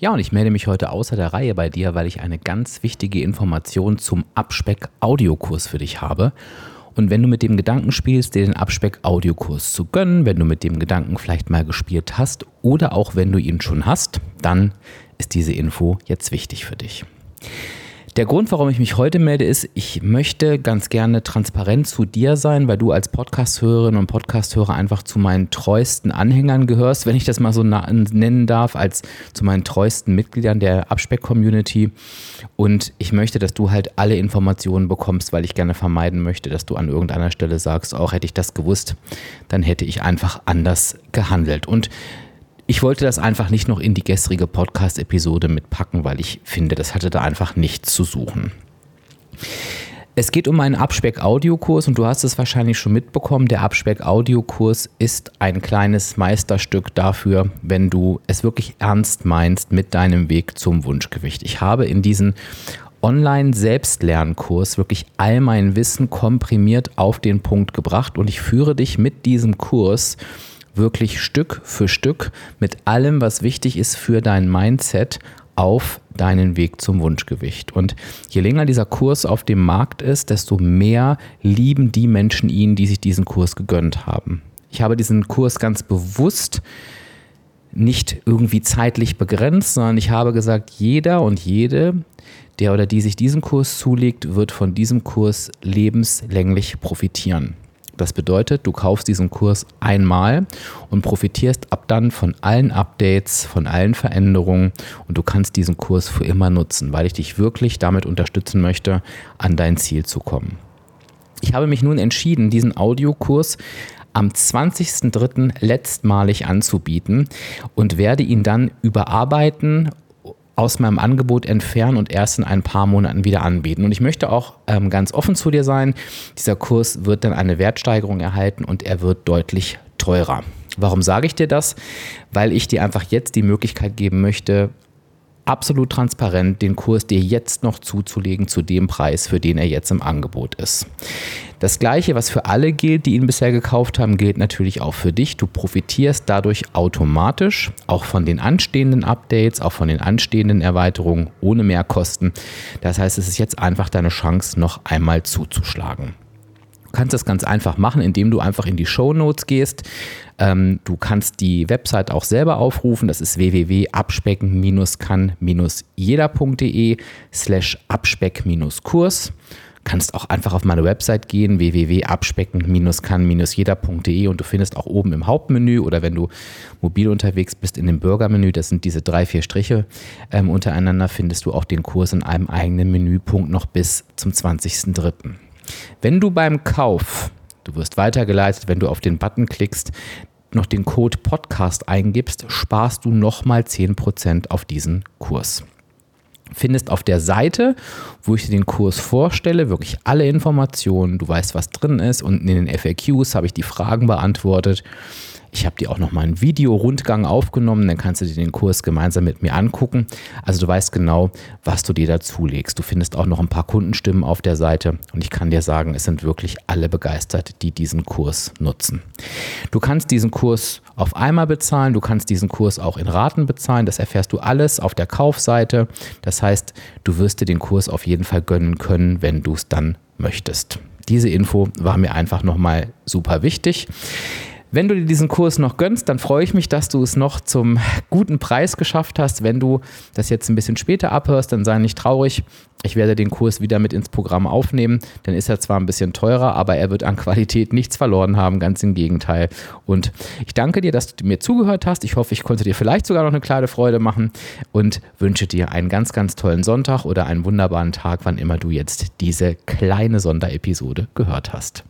Ja, und ich melde mich heute außer der Reihe bei dir, weil ich eine ganz wichtige Information zum Abspeck-Audiokurs für dich habe. Und wenn du mit dem Gedanken spielst, dir den Abspeck-Audiokurs zu gönnen, wenn du mit dem Gedanken vielleicht mal gespielt hast oder auch wenn du ihn schon hast, dann ist diese Info jetzt wichtig für dich. Der Grund, warum ich mich heute melde, ist, ich möchte ganz gerne transparent zu dir sein, weil du als Podcast-Hörerin und Podcast-Hörer einfach zu meinen treuesten Anhängern gehörst, wenn ich das mal so nennen darf, als zu meinen treuesten Mitgliedern der Abspeck-Community. Und ich möchte, dass du halt alle Informationen bekommst, weil ich gerne vermeiden möchte, dass du an irgendeiner Stelle sagst, auch hätte ich das gewusst, dann hätte ich einfach anders gehandelt. Und ich wollte das einfach nicht noch in die gestrige Podcast-Episode mitpacken, weil ich finde, das hatte da einfach nichts zu suchen. Es geht um einen Abspeck-Audiokurs und du hast es wahrscheinlich schon mitbekommen. Der Abspeck-Audiokurs ist ein kleines Meisterstück dafür, wenn du es wirklich ernst meinst mit deinem Weg zum Wunschgewicht. Ich habe in diesen Online-Selbstlernkurs wirklich all mein Wissen komprimiert auf den Punkt gebracht und ich führe dich mit diesem Kurs wirklich Stück für Stück mit allem, was wichtig ist für dein Mindset, auf deinen Weg zum Wunschgewicht. Und je länger dieser Kurs auf dem Markt ist, desto mehr lieben die Menschen ihn, die sich diesen Kurs gegönnt haben. Ich habe diesen Kurs ganz bewusst nicht irgendwie zeitlich begrenzt, sondern ich habe gesagt, jeder und jede, der oder die sich diesen Kurs zulegt, wird von diesem Kurs lebenslänglich profitieren. Das bedeutet, du kaufst diesen Kurs einmal und profitierst ab dann von allen Updates, von allen Veränderungen und du kannst diesen Kurs für immer nutzen, weil ich dich wirklich damit unterstützen möchte, an dein Ziel zu kommen. Ich habe mich nun entschieden, diesen Audiokurs am 20.03. letztmalig anzubieten und werde ihn dann überarbeiten aus meinem Angebot entfernen und erst in ein paar Monaten wieder anbieten. Und ich möchte auch ähm, ganz offen zu dir sein, dieser Kurs wird dann eine Wertsteigerung erhalten und er wird deutlich teurer. Warum sage ich dir das? Weil ich dir einfach jetzt die Möglichkeit geben möchte, absolut transparent den Kurs dir jetzt noch zuzulegen zu dem Preis, für den er jetzt im Angebot ist. Das gleiche, was für alle gilt, die ihn bisher gekauft haben, gilt natürlich auch für dich. Du profitierst dadurch automatisch auch von den anstehenden Updates, auch von den anstehenden Erweiterungen ohne Mehrkosten. Das heißt, es ist jetzt einfach deine Chance, noch einmal zuzuschlagen. Du kannst das ganz einfach machen, indem du einfach in die Show Notes gehst. Ähm, du kannst die Website auch selber aufrufen. Das ist www.abspecken-kann-jeder.de slash abspeck-kurs kannst auch einfach auf meine Website gehen, www.abspecken-kann-jeder.de und du findest auch oben im Hauptmenü oder wenn du mobil unterwegs bist in dem Bürgermenü, das sind diese drei, vier Striche ähm, untereinander, findest du auch den Kurs in einem eigenen Menüpunkt noch bis zum 20.03. Wenn du beim Kauf, du wirst weitergeleitet, wenn du auf den Button klickst, noch den Code Podcast eingibst, sparst du nochmal 10% auf diesen Kurs. Findest auf der Seite, wo ich dir den Kurs vorstelle, wirklich alle Informationen. Du weißt, was drin ist. Und in den FAQs habe ich die Fragen beantwortet. Ich habe dir auch noch mal einen Videorundgang aufgenommen, dann kannst du dir den Kurs gemeinsam mit mir angucken. Also du weißt genau, was du dir dazulegst. Du findest auch noch ein paar Kundenstimmen auf der Seite und ich kann dir sagen, es sind wirklich alle begeistert, die diesen Kurs nutzen. Du kannst diesen Kurs auf einmal bezahlen, du kannst diesen Kurs auch in Raten bezahlen, das erfährst du alles auf der Kaufseite. Das heißt, du wirst dir den Kurs auf jeden Fall gönnen können, wenn du es dann möchtest. Diese Info war mir einfach nochmal super wichtig. Wenn du dir diesen Kurs noch gönnst, dann freue ich mich, dass du es noch zum guten Preis geschafft hast. Wenn du das jetzt ein bisschen später abhörst, dann sei nicht traurig. Ich werde den Kurs wieder mit ins Programm aufnehmen. Dann ist er zwar ein bisschen teurer, aber er wird an Qualität nichts verloren haben, ganz im Gegenteil. Und ich danke dir, dass du mir zugehört hast. Ich hoffe, ich konnte dir vielleicht sogar noch eine kleine Freude machen und wünsche dir einen ganz, ganz tollen Sonntag oder einen wunderbaren Tag, wann immer du jetzt diese kleine Sonderepisode gehört hast.